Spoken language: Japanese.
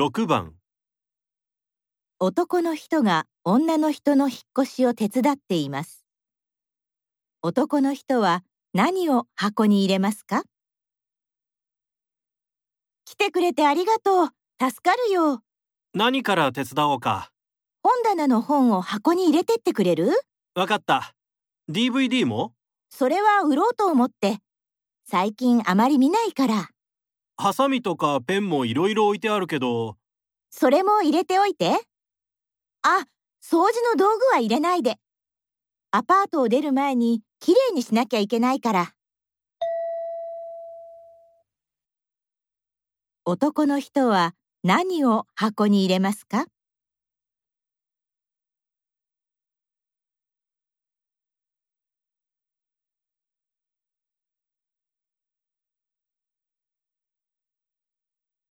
6番男の人が女の人の引っ越しを手伝っています。男の人は何を箱に入れますか？来てくれてありがとう。助かるよ。何から手伝おうか本棚の本を箱に入れてってくれる？わかった DVD も？それは売ろうと思って。最近あまり見ないから。ハサミとかペンもいろいろ置いてあるけどそれも入れておいて。あ、掃除の道具は入れないで。アパートを出る前にきれいにしなきゃいけないから。男の人は何を箱に入れますか？